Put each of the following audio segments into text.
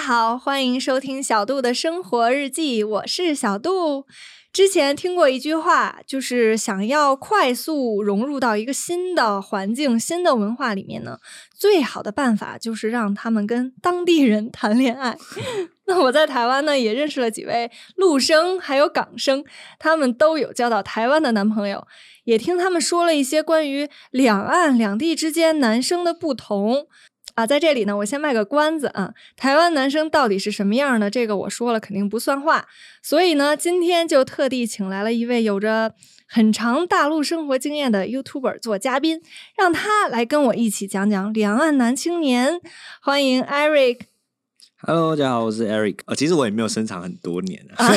好，欢迎收听小杜的生活日记，我是小杜。之前听过一句话，就是想要快速融入到一个新的环境、新的文化里面呢，最好的办法就是让他们跟当地人谈恋爱。那我在台湾呢，也认识了几位陆生还有港生，他们都有交到台湾的男朋友，也听他们说了一些关于两岸两地之间男生的不同。啊，在这里呢，我先卖个关子啊，台湾男生到底是什么样呢？这个我说了肯定不算话，所以呢，今天就特地请来了一位有着很长大陆生活经验的 YouTuber 做嘉宾，让他来跟我一起讲讲两岸男青年。欢迎 Eric。Hello，大家好，我是 Eric。呃，其实我也没有生长很多年啊，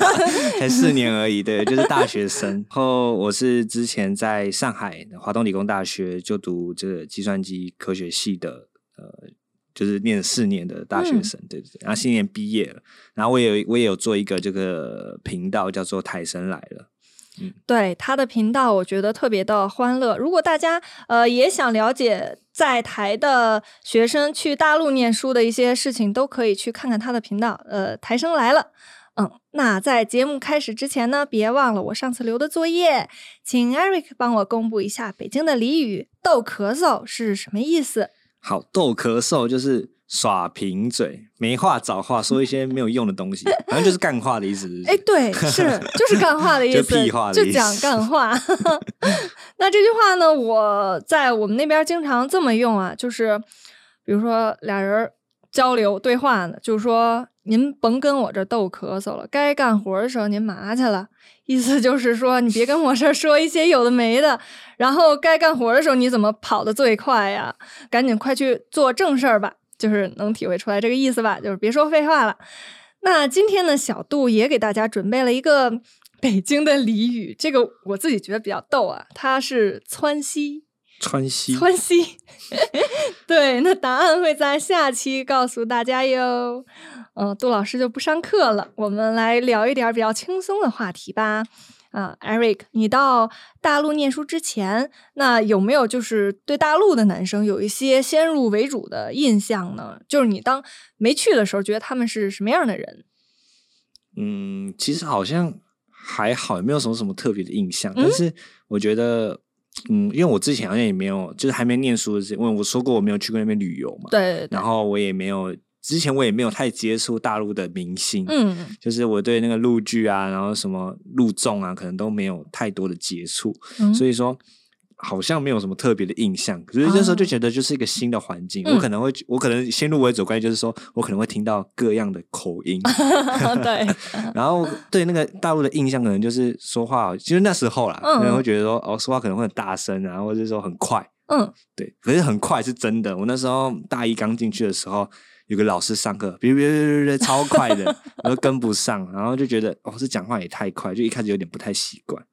才四年而已，对，就是大学生。然后我是之前在上海华东理工大学就读这个计算机科学系的。呃，就是念四年的大学生，对对对，然后今年毕业了，然后我也我也有做一个这个频道，叫做台生来了。嗯，对他的频道，我觉得特别的欢乐。如果大家呃也想了解在台的学生去大陆念书的一些事情，都可以去看看他的频道。呃，台生来了。嗯，那在节目开始之前呢，别忘了我上次留的作业，请 Eric 帮我公布一下北京的俚语“逗咳嗽”是什么意思。好逗咳嗽就是耍贫嘴，没话找话，说一些没有用的东西，反正就是干话的意思。哎，对，是 就是干话的意思，就屁话，就讲干话。那这句话呢，我在我们那边经常这么用啊，就是比如说俩人交流对话呢，就是说您甭跟我这逗咳嗽了，该干活的时候您麻去了。意思就是说，你别跟我这说一些有的没的，然后该干活的时候你怎么跑得最快呀？赶紧快去做正事儿吧，就是能体会出来这个意思吧？就是别说废话了。那今天呢，小杜也给大家准备了一个北京的俚语，这个我自己觉得比较逗啊，它是“窜稀”。川西，川西，对，那答案会在下期告诉大家哟。嗯，杜老师就不上课了，我们来聊一点比较轻松的话题吧。啊，Eric，你到大陆念书之前，那有没有就是对大陆的男生有一些先入为主的印象呢？就是你当没去的时候，觉得他们是什么样的人？嗯，其实好像还好，也没有什么什么特别的印象。但是我觉得。嗯，因为我之前好像也没有，就是还没念书的时候，因为我说过我没有去过那边旅游嘛。对。然后我也没有，之前我也没有太接触大陆的明星。嗯。就是我对那个陆剧啊，然后什么陆综啊，可能都没有太多的接触，所以说。好像没有什么特别的印象，可是那时候就觉得就是一个新的环境，我可能会，我可能先入为主，关系就是说我可能会听到各样的口音，对，然后对那个大陆的印象可能就是说话，其实那时候啦，可能会觉得说哦，说话可能会很大声啊，或者说很快，嗯，对，可是很快是真的。我那时候大一刚进去的时候，有个老师上课，别别别别超快的，我都跟不上，然后就觉得哦，这讲话也太快，就一开始有点不太习惯，对。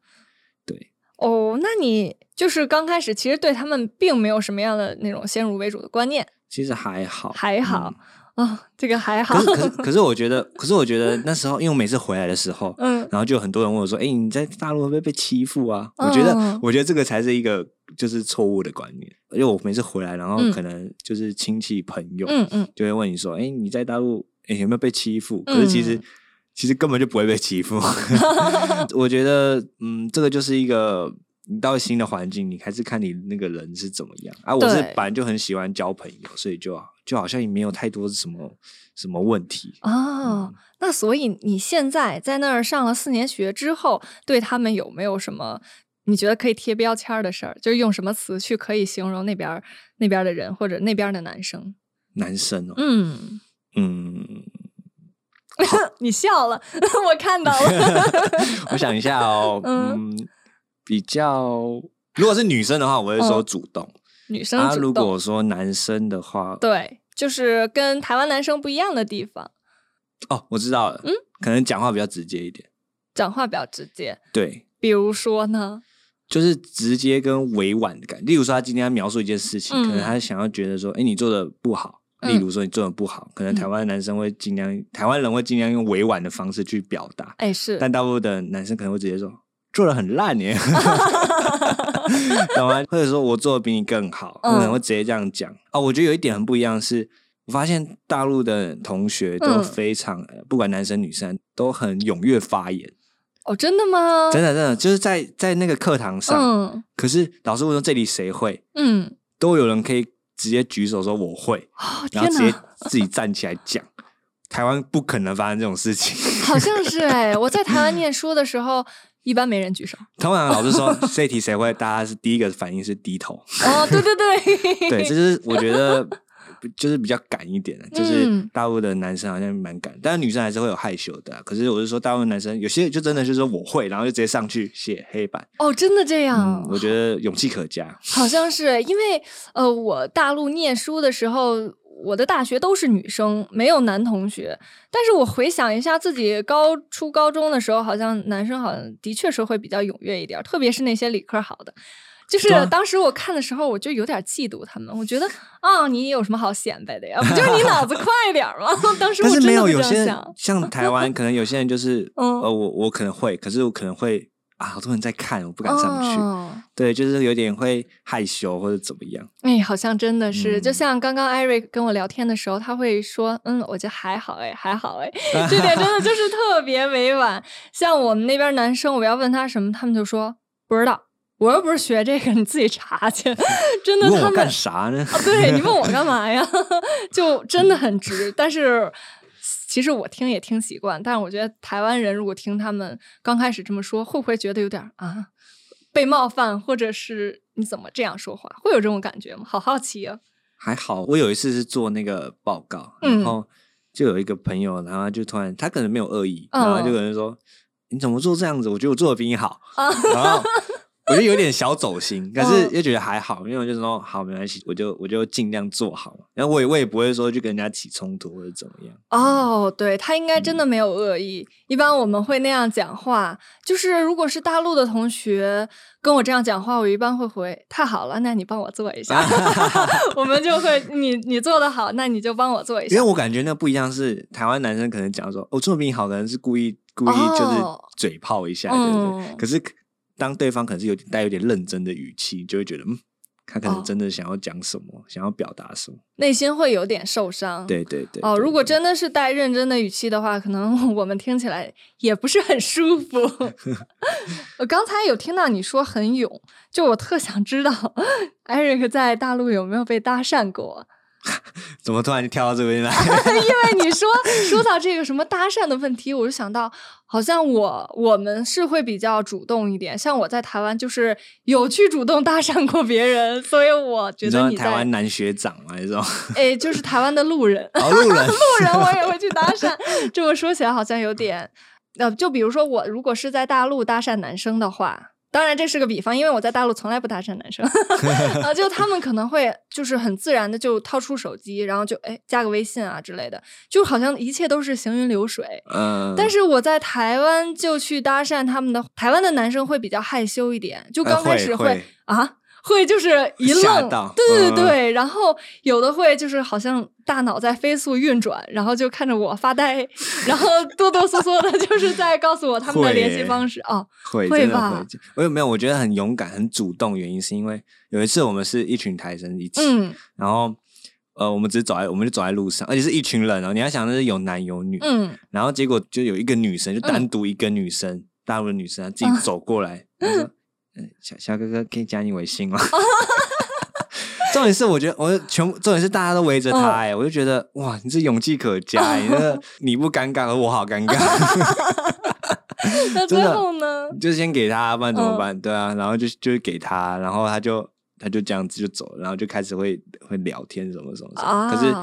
哦，那你就是刚开始其实对他们并没有什么样的那种先入为主的观念，其实还好，还好啊，这个还好。可是 可是我觉得，可是我觉得那时候，因为我每次回来的时候，嗯，然后就很多人问我说：“哎，你在大陆会不会被欺负啊？”我觉得，我觉得这个才是一个就是错误的观念，因为我每次回来，然后可能就是亲戚朋友，嗯嗯，就会问你说：“哎，你在大陆哎有没有被欺负？”可是其实。其实根本就不会被欺负，我觉得，嗯，这个就是一个你到新的环境，你还是看你那个人是怎么样啊。我是本来就很喜欢交朋友，所以就就好像也没有太多什么什么问题哦。那所以你现在在那儿上了四年学之后，对他们有没有什么你觉得可以贴标签的事儿？就是用什么词去可以形容那边那边的人或者那边的男生？男生哦，嗯嗯。你笑了，我看到了。我想一下哦，嗯，比较如果是女生的话，我会说主动。女生主动。如果说男生的话，对，就是跟台湾男生不一样的地方。哦，我知道了。嗯，可能讲话比较直接一点。讲话比较直接。对。比如说呢？就是直接跟委婉的感觉。例如说，他今天要描述一件事情，可能他想要觉得说，哎，你做的不好。例如说你做的不好，可能台湾男生会尽量，台湾人会尽量用委婉的方式去表达。哎，是。但大部分的男生可能会直接说做的很烂耶 懂吗？或者说我做的比你更好，可能会直接这样讲。哦，我觉得有一点很不一样是，我发现大陆的同学都非常，不管男生女生都很踊跃发言。哦，真的吗？真的真的，就是在在那个课堂上，嗯，可是老师问说这里谁会，嗯，都有人可以直接举手说我会，然后直接自己站起来讲。台湾不可能发生这种事情，好像是哎，我在台湾念书的时候，一般没人举手。通常老师说 这题谁会，大家是第一个反应是低头。哦，对对对，对，这是我觉得。就是比较敢一点的，就是大陆的男生好像蛮敢，但是女生还是会有害羞的。可是我是说，大陆男生有些就真的就是说我会，然后就直接上去写黑板。哦，真的这样？我觉得勇气可嘉。好像是因为呃，我大陆念书的时候，我的大学都是女生，没有男同学。但是我回想一下自己高初高中的时候，好像男生好像的确是会比较踊跃一点，特别是那些理科好的。就是当时我看的时候，我就有点嫉妒他们。我觉得啊，你有什么好显摆的呀？不 就是你脑子快点吗？当时但是没有有些像台湾，可能有些人就是 呃，我我可能会，可是我可能会啊，好多人在看，我不敢上去。对，就是有点会害羞或者怎么样。哎，好像真的是，就像刚刚艾瑞跟我聊天的时候，他会说，嗯，我觉得还好，哎，还好，哎，这点真的就是特别委婉。像我们那边男生，我要问他什么，他们就说不知道。我又不是学这个，你自己查去。真的，他们干啥呢？对你问我干嘛 呀？就真的很直。但是其实我听也听习惯。但是我觉得台湾人如果听他们刚开始这么说，会不会觉得有点啊被冒犯，或者是你怎么这样说话？会有这种感觉吗？好好奇啊。还好，我有一次是做那个报告，然后就有一个朋友，然后就突然他可能没有恶意，然后就有人说：“你怎么做这样子？我觉得我做的比你好。”然后。我觉得有点小走心，可是又觉得还好，因为我就说好没关系，我就我就尽量做好。然后我也我也不会说去跟人家起冲突或者怎么样。哦，对他应该真的没有恶意。一般我们会那样讲话，就是如果是大陆的同学跟我这样讲话，我一般会回太好了，那你帮我做一下。我们就会你你做的好，那你就帮我做一下。因为我感觉那不一样，是台湾男生可能讲说哦做的比你好，的人是故意故意就是嘴炮一下，对不对？可是。当对方可能是有点带有点认真的语气，就会觉得嗯，他可能真的想要讲什么，想要表达什么，内心会有点受伤。对对对。哦，如果真的是带认真的语气的话，可能我们听起来也不是很舒服。我刚才有听到你说很勇，就我特想知道艾瑞克在大陆有没有被搭讪过？怎么突然就跳到这边来？因为你说说到这个什么搭讪的问题，我就想到，好像我我们是会比较主动一点。像我在台湾，就是有去主动搭讪过别人，所以我觉得你台湾男学长嘛，这种哎，就是台湾的路人，路 人路人，我也会去搭讪。这么说起来，好像有点呃，就比如说我如果是在大陆搭讪男生的话。当然，这是个比方，因为我在大陆从来不搭讪男生 啊，就他们可能会就是很自然的就掏出手机，然后就哎加个微信啊之类的，就好像一切都是行云流水。嗯，但是我在台湾就去搭讪他们的，台湾的男生会比较害羞一点，就刚开始会啊。会就是一愣，对对对，然后有的会就是好像大脑在飞速运转，然后就看着我发呆，然后哆哆嗦嗦的，就是在告诉我他们的联系方式哦，会会吧？我有没有？我觉得很勇敢、很主动，原因是因为有一次我们是一群台生一起，然后呃，我们只是走在，我们就走在路上，而且是一群人哦。你要想的是有男有女，嗯，然后结果就有一个女生，就单独一个女生，大陆的女生自己走过来，说。小小哥哥可以加你微信吗？重点是，我觉得我全部重点是大家都围着他哎，我就觉得哇，你这勇气可嘉，你这你不尴尬，而我好尴尬。那 最后呢？就先给他，不然怎么办？对啊，然后就就是给他，然后他就他就这样子就走了，然后就开始会会聊天什么什么什么。可是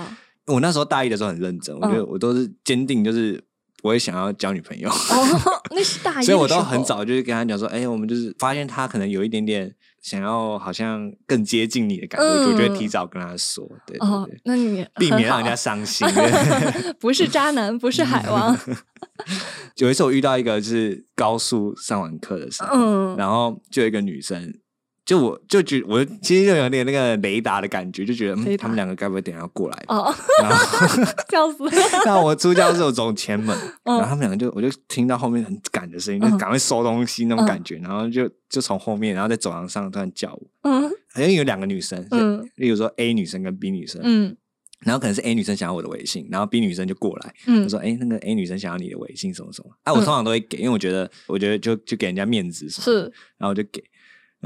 我那时候大一的时候很认真，我觉得我都是坚定，就是。我也想要交女朋友，哦那是大一，所以我都很早就是跟他讲说，哎，我们就是发现他可能有一点点想要，好像更接近你的感觉，我就会提早跟他说，对对对，那你避免让人家伤心，不是渣男，不是海王。有一次我遇到一个就是高速上完课的时候，嗯然后就有一个女生。就我就觉我其实就有点那个雷达的感觉，就觉得嗯，他们两个该不会等下要过来？哦，笑死！那我出教室走前门，然后他们两个就我就听到后面很赶的声音，就赶快收东西那种感觉，然后就就从后面，然后在走廊上突然叫我，嗯，好像有两个女生，嗯，例如说 A 女生跟 B 女生，嗯，然后可能是 A 女生想要我的微信，然后 B 女生就过来，就说：“哎，那个 A 女生想要你的微信，什么什么。”啊，我通常都会给，因为我觉得，我觉得就就给人家面子，是，然后就给。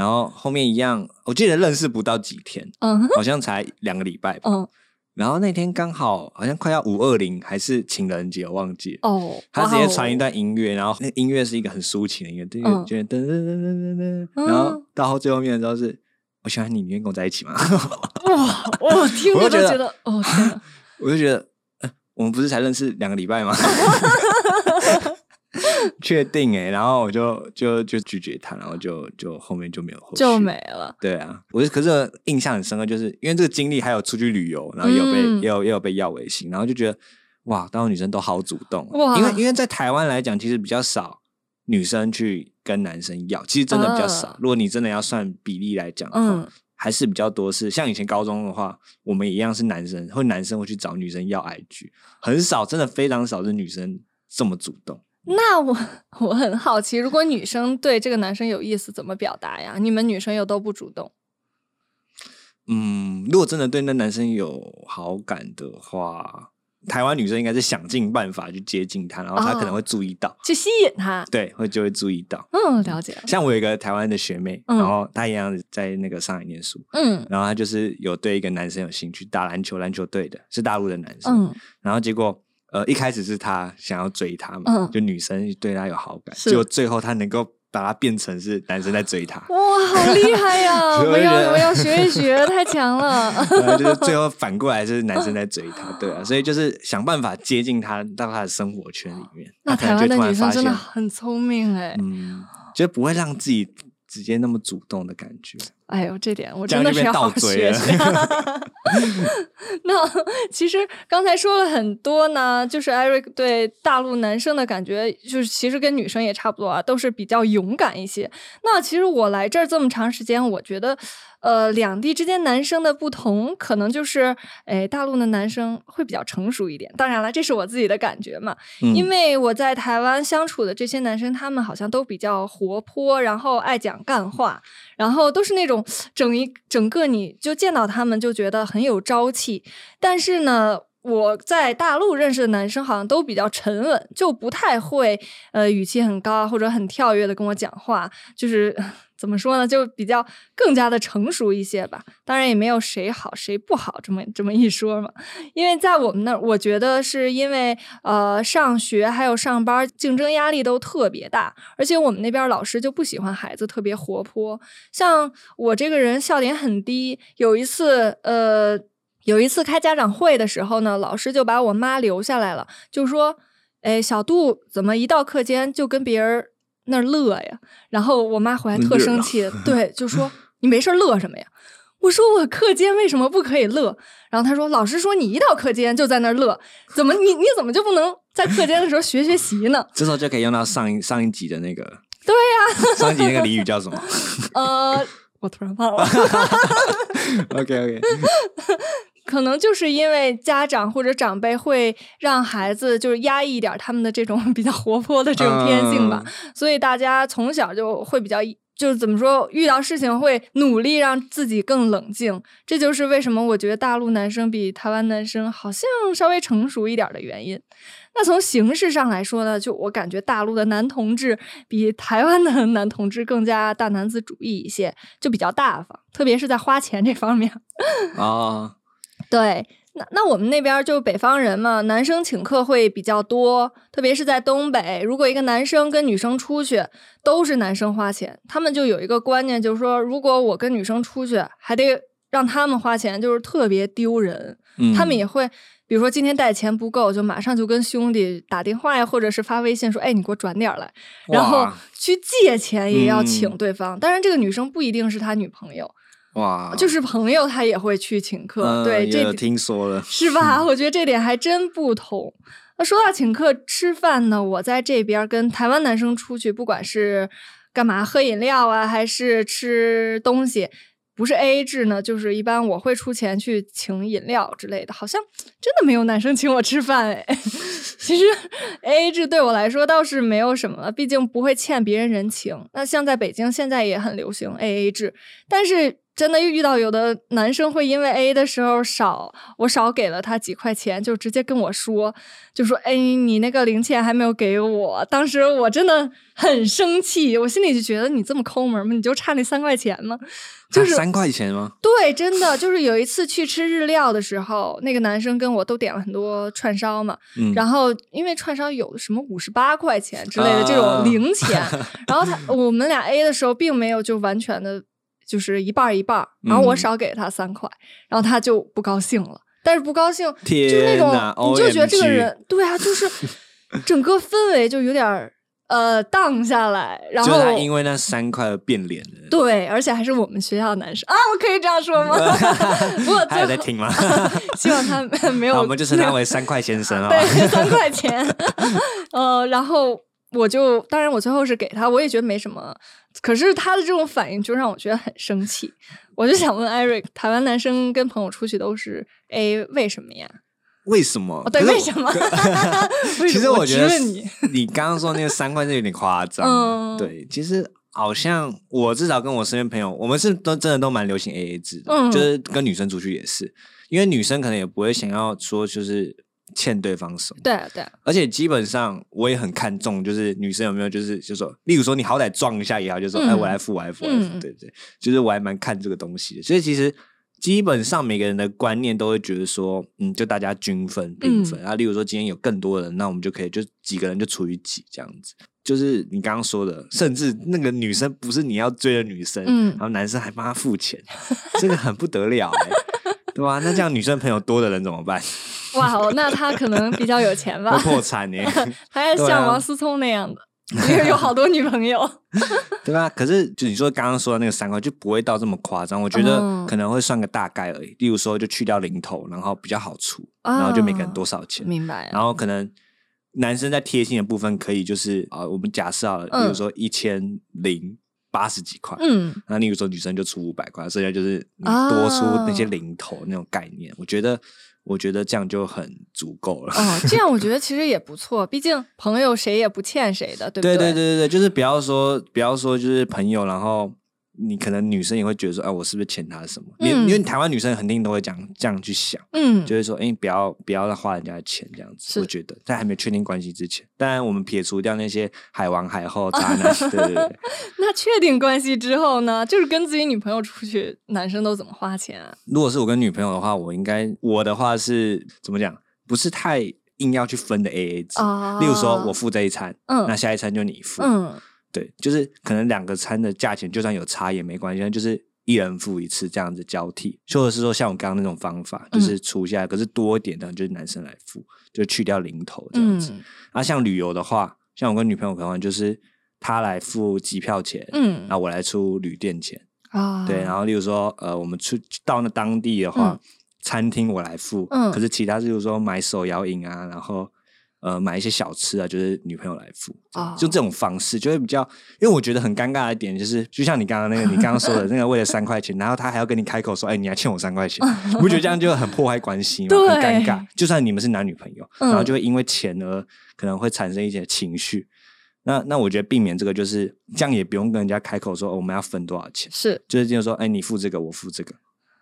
然后后面一样，我记得认识不到几天，嗯，好像才两个礼拜吧。嗯，然后那天刚好好像快要五二零还是情人节，我忘记了。哦，他直接传一段音乐，然后那音乐是一个很抒情的音乐，就噔噔噔噔噔噔，然后到最后面的时候是我喜欢你，你愿意跟我在一起吗？哇，我听着就觉得，哦天，我就觉得，我们不是才认识两个礼拜吗？确定哎，然后我就就就拒绝他，然后就就后面就没有后续，就没了。对啊，我可是印象很深刻，就是因为这个经历，还有出去旅游，然后也有被也有也有被要微信，然后就觉得哇，当时女生都好主动。哇，因为因为在台湾来讲，其实比较少女生去跟男生要，其实真的比较少。如果你真的要算比例来讲，嗯，还是比较多是像以前高中的话，我们一样是男生，或男生会去找女生要 IG，很少，真的非常少是女生这么主动。那我 我很好奇，如果女生对这个男生有意思，怎么表达呀？你们女生又都不主动。嗯，如果真的对那男生有好感的话，台湾女生应该是想尽办法去接近他，然后他可能会注意到，去吸引他。对，会就会注意到。嗯，了解。像我有一个台湾的学妹，然后她一样在那个上海念书，嗯，然后她就是有对一个男生有兴趣，打篮球，篮球队的是大陆的男生，嗯，然后结果。呃，一开始是他想要追她嘛，就女生对他有好感，结果最后他能够把他变成是男生在追她，哇，好厉害 呀！我要我要学一学，太强了。就是最后反过来是男生在追她，对啊，所以就是想办法接近她到她的生活圈里面。那台湾的女生真的很聪明哎，嗯，就不会让自己。直接那么主动的感觉，哎呦，这点我真的是要好学 学。那其实刚才说了很多呢，就是 Eric 对大陆男生的感觉，就是其实跟女生也差不多啊，都是比较勇敢一些。那其实我来这儿这么长时间，我觉得。呃，两地之间男生的不同，可能就是，哎，大陆的男生会比较成熟一点。当然了，这是我自己的感觉嘛，因为我在台湾相处的这些男生，他们好像都比较活泼，然后爱讲干话，然后都是那种整一整个你就见到他们就觉得很有朝气。但是呢，我在大陆认识的男生好像都比较沉稳，就不太会呃语气很高，或者很跳跃的跟我讲话，就是。怎么说呢？就比较更加的成熟一些吧。当然也没有谁好谁不好这么这么一说嘛。因为在我们那儿，我觉得是因为呃上学还有上班竞争压力都特别大，而且我们那边老师就不喜欢孩子特别活泼。像我这个人笑点很低，有一次呃有一次开家长会的时候呢，老师就把我妈留下来了，就说：“哎，小杜怎么一到课间就跟别人。”那乐呀，然后我妈回来特生气，对，就说 你没事乐什么呀？我说我课间为什么不可以乐？然后他说老师说你一到课间就在那乐，怎么你你怎么就不能在课间的时候学学习呢？这时候就可以用到上一上一集的那个，对呀，上一集那个俚语叫什么？呃，我突然忘了。OK OK。可能就是因为家长或者长辈会让孩子就是压抑一点他们的这种比较活泼的这种天性吧，所以大家从小就会比较就是怎么说，遇到事情会努力让自己更冷静。这就是为什么我觉得大陆男生比台湾男生好像稍微成熟一点的原因。那从形式上来说呢，就我感觉大陆的男同志比台湾的男同志更加大男子主义一些，就比较大方，特别是在花钱这方面啊。对，那那我们那边就北方人嘛，男生请客会比较多，特别是在东北。如果一个男生跟女生出去，都是男生花钱，他们就有一个观念，就是说，如果我跟女生出去，还得让他们花钱，就是特别丢人。他们也会，比如说今天带钱不够，就马上就跟兄弟打电话呀，或者是发微信说，哎，你给我转点来，然后去借钱也要请对方。当然，这个女生不一定是他女朋友。哇，就是朋友他也会去请客，对，这听说了是吧？我觉得这点还真不同。那说到请客吃饭呢，我在这边跟台湾男生出去，不管是干嘛喝饮料啊，还是吃东西。不是 A A 制呢，就是一般我会出钱去请饮料之类的，好像真的没有男生请我吃饭哎。其实 A A 制对我来说倒是没有什么，毕竟不会欠别人人情。那像在北京现在也很流行 A A 制，但是真的又遇到有的男生会因为 A 的时候少，我少给了他几块钱，就直接跟我说，就说哎，你那个零钱还没有给我。当时我真的很生气，我心里就觉得你这么抠门吗？你就差那三块钱吗？就是三块钱吗？对，真的就是有一次去吃日料的时候，那个男生跟我都点了很多串烧嘛，然后因为串烧有什么五十八块钱之类的这种零钱，然后他我们俩 A 的时候并没有就完全的。就是一半一半，然后我少给他三块，然后他就不高兴了。但是不高兴，就是那种你就觉得这个人，对啊，就是 整个氛围就有点呃荡下来。然后他因为那三块而变脸了。对，而且还是我们学校的男生啊，我可以这样说吗？不过他有在听吗？希望他没有。我们就称他为三块先生啊。对，三块钱。呃，然后。我就当然，我最后是给他，我也觉得没什么。可是他的这种反应就让我觉得很生气。我就想问 Eric，台湾男生跟朋友出去都是 A，为什么呀？为什么？对，为什么？其实我觉得你你刚刚说那个三观是有点夸张。对，其实好像我至少跟我身边朋友，我们是都真的都蛮流行 A A 制的，就是跟女生出去也是，因为女生可能也不会想要说就是。欠对方什么？对对，而且基本上我也很看重，就是女生有没有，就是就说，例如说你好歹撞一下也好，就说哎，我来付，我来付，对对，就是我还蛮看这个东西的。所以其实基本上每个人的观念都会觉得说，嗯，就大家均分平分啊。例如说今天有更多人，那我们就可以就几个人就除以几这样子。就是你刚刚说的，甚至那个女生不是你要追的女生，嗯，然后男生还帮她付钱，这个很不得了哎，对吧？那这样女生朋友多的人怎么办？哇哦，那他可能比较有钱吧？破产呢？他还像王思聪那样的，因为有好多女朋友，对吧？可是就你说刚刚说的那个三块，就不会到这么夸张。我觉得可能会算个大概而已。例如说，就去掉零头，然后比较好出，然后就每个人多少钱？明白。然后可能男生在贴心的部分，可以就是啊，我们假设啊，比如说一千零八十几块，嗯，那例如说女生就出五百块，剩下就是你多出那些零头那种概念。我觉得。我觉得这样就很足够了。哦，这样我觉得 其实也不错，毕竟朋友谁也不欠谁的，对不对？对对对对对，就是不要说不要说就是朋友，然后。你可能女生也会觉得说，哎，我是不是欠她什么？因因为台湾女生肯定都会这样这样去想，嗯，就是说，哎，不要不要花人家的钱这样子。我觉得在还没有确定关系之前，当然我们撇除掉那些海王海后 渣男，对对对。那确定关系之后呢？就是跟自己女朋友出去，男生都怎么花钱啊？如果是我跟女朋友的话，我应该我的话是怎么讲？不是太硬要去分的 A A 制。例如说我付这一餐，嗯，那下一餐就你付，嗯。对，就是可能两个餐的价钱就算有差也没关系，就是一人付一次这样子交替，或者是说像我刚刚那种方法，就是除下来，可是多一点的，就是男生来付，就去掉零头这样子。啊，像旅游的话，像我跟女朋友可能就是她来付机票钱，嗯，然后我来出旅店钱啊。对，然后例如说，呃，我们出到那当地的话，餐厅我来付，嗯，可是其他就是说买手摇饮啊，然后。呃，买一些小吃啊，就是女朋友来付，就这种方式就会比较，因为我觉得很尴尬的点就是，就像你刚刚那个，你刚刚说的那个，为了三块钱，然后他还要跟你开口说，哎，你还欠我三块钱，你不觉得这样就很破坏关系吗？很尴尬。就算你们是男女朋友，然后就会因为钱而可能会产生一些情绪。那那我觉得避免这个，就是这样也不用跟人家开口说我们要分多少钱，是，就是就是说，哎，你付这个，我付这个。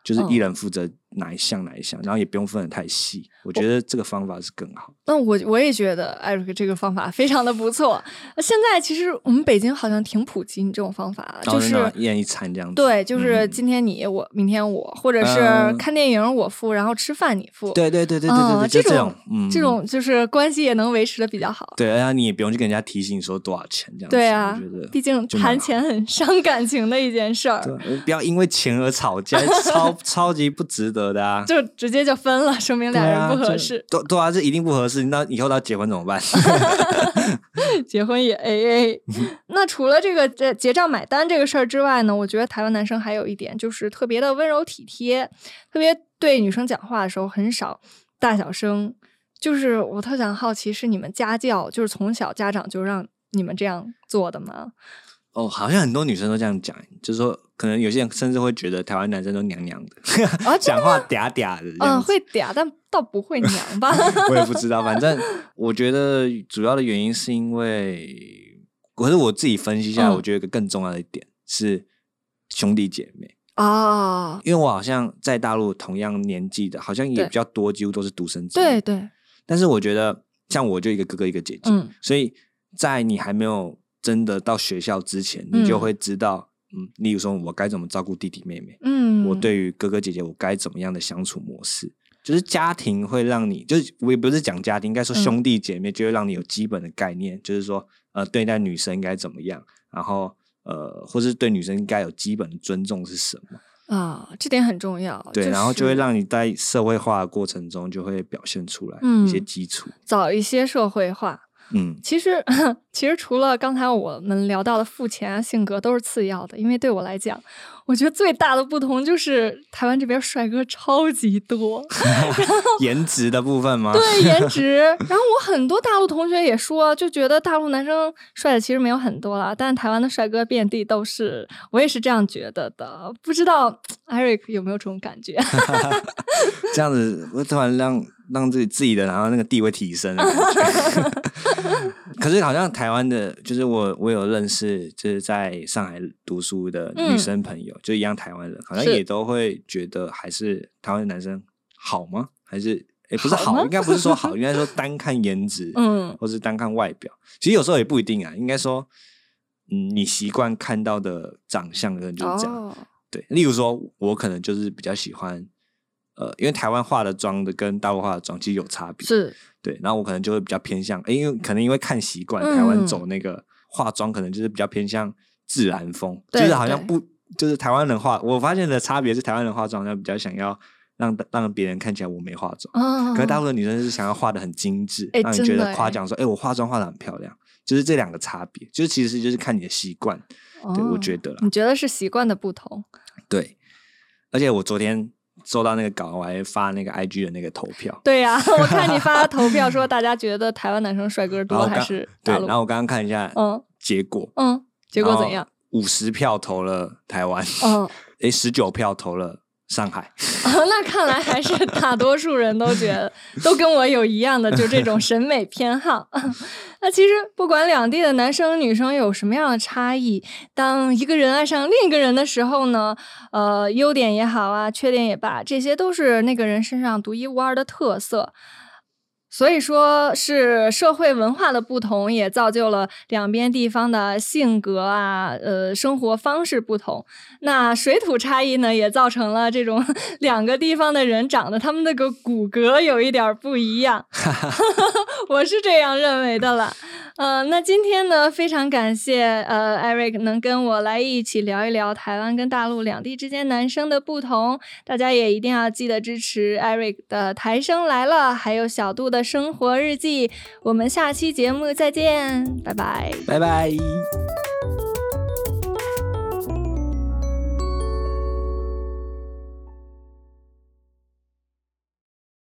就是一人负责哪一项哪一项，然后也不用分的太细，我觉得这个方法是更好。那我我也觉得艾瑞克这个方法非常的不错。现在其实我们北京好像挺普及你这种方法，就是一人一餐这样子。对，就是今天你我，明天我，或者是看电影我付，然后吃饭你付。对对对对对对，这种这种就是关系也能维持的比较好。对，然后你也不用去跟人家提醒说多少钱这样。对啊，毕竟谈钱很 伤感情的一件事儿。对，不要因为钱而吵架，超 超级不值得的啊！就直接就分了，说明俩人不合适。对对啊，这一定不合适。那以后他结婚怎么办？结婚也 A A。那除了这个结结账买单这个事儿之外呢？我觉得台湾男生还有一点就是特别的温柔体贴，特别对女生讲话的时候很少大小声。就是我特想好奇，是你们家教，就是从小家长就让你们这样做的吗？哦，好像很多女生都这样讲，就是说，可能有些人甚至会觉得台湾男生都娘娘的，讲话嗲嗲的。嗯，会嗲，但倒不会娘吧？我也不知道，反正我觉得主要的原因是因为，可是我自己分析一下，我觉得一个更重要的一点是兄弟姐妹。哦，因为我好像在大陆同样年纪的，好像也比较多，几乎都是独生子。对对。但是我觉得，像我就一个哥哥一个姐姐，所以在你还没有真的到学校之前，你就会知道，嗯，例如说我该怎么照顾弟弟妹妹，嗯，我对于哥哥姐姐我该怎么样的相处模式，就是家庭会让你，就是我也不是讲家庭，应该说兄弟姐妹就会让你有基本的概念，就是说，呃，对待女生应该怎么样，然后。呃，或是对女生应该有基本的尊重是什么啊？这点很重要。对，然后就会让你在社会化的过程中就会表现出来一些基础，早一些社会化。嗯，其实 其实除了刚才我们聊到的付钱啊，性格都是次要的，因为对我来讲。我觉得最大的不同就是台湾这边帅哥超级多 颜值的部分吗？对，颜值。然后我很多大陆同学也说，就觉得大陆男生帅的其实没有很多了，但台湾的帅哥遍地都是。我也是这样觉得的，不知道 Eric 有没有这种感觉？这样子，我突然让让自己自己的然后那个地位提升了。可是好像台湾的，就是我我有认识，就是在上海读书的女生朋友。就一样，台湾人好像也都会觉得，还是台湾的男生好吗？还是也不是好，应该不是说好，应该说单看颜值，嗯，或是单看外表。其实有时候也不一定啊，应该说，嗯，你习惯看到的长相可能就是这样。对，例如说，我可能就是比较喜欢，呃，因为台湾化的妆的跟大陆化的妆其实有差别，是对。然后我可能就会比较偏向，因为可能因为看习惯，台湾走那个化妆，可能就是比较偏向自然风，就是好像不。就是台湾人化，我发现的差别是台湾人化妆要比较想要让让别人看起来我没化妆，可是大部分女生是想要化的很精致，让你觉得夸奖说，哎，我化妆化的很漂亮，就是这两个差别，就是其实就是看你的习惯，对我觉得，你觉得是习惯的不同？对，而且我昨天收到那个稿，我还发那个 IG 的那个投票，对呀，我看你发投票说大家觉得台湾男生帅哥多还是对，然后我刚刚看一下，嗯，结果，嗯，结果怎样？五十票投了台湾，嗯，诶，十九票投了上海。那看来还是大多数人都觉得，都跟我有一样的，就这种审美偏好。那其实不管两地的男生女生有什么样的差异，当一个人爱上另一个人的时候呢，呃，优点也好啊，缺点也罢，这些都是那个人身上独一无二的特色。所以说是社会文化的不同，也造就了两边地方的性格啊，呃，生活方式不同。那水土差异呢，也造成了这种 两个地方的人长得他们那个骨骼有一点不一样。我是这样认为的了。呃，那今天呢，非常感谢呃，Eric 能跟我来一起聊一聊台湾跟大陆两地之间男生的不同。大家也一定要记得支持 Eric 的《台生来了》，还有小度的生活日记。我们下期节目再见，拜拜，拜拜。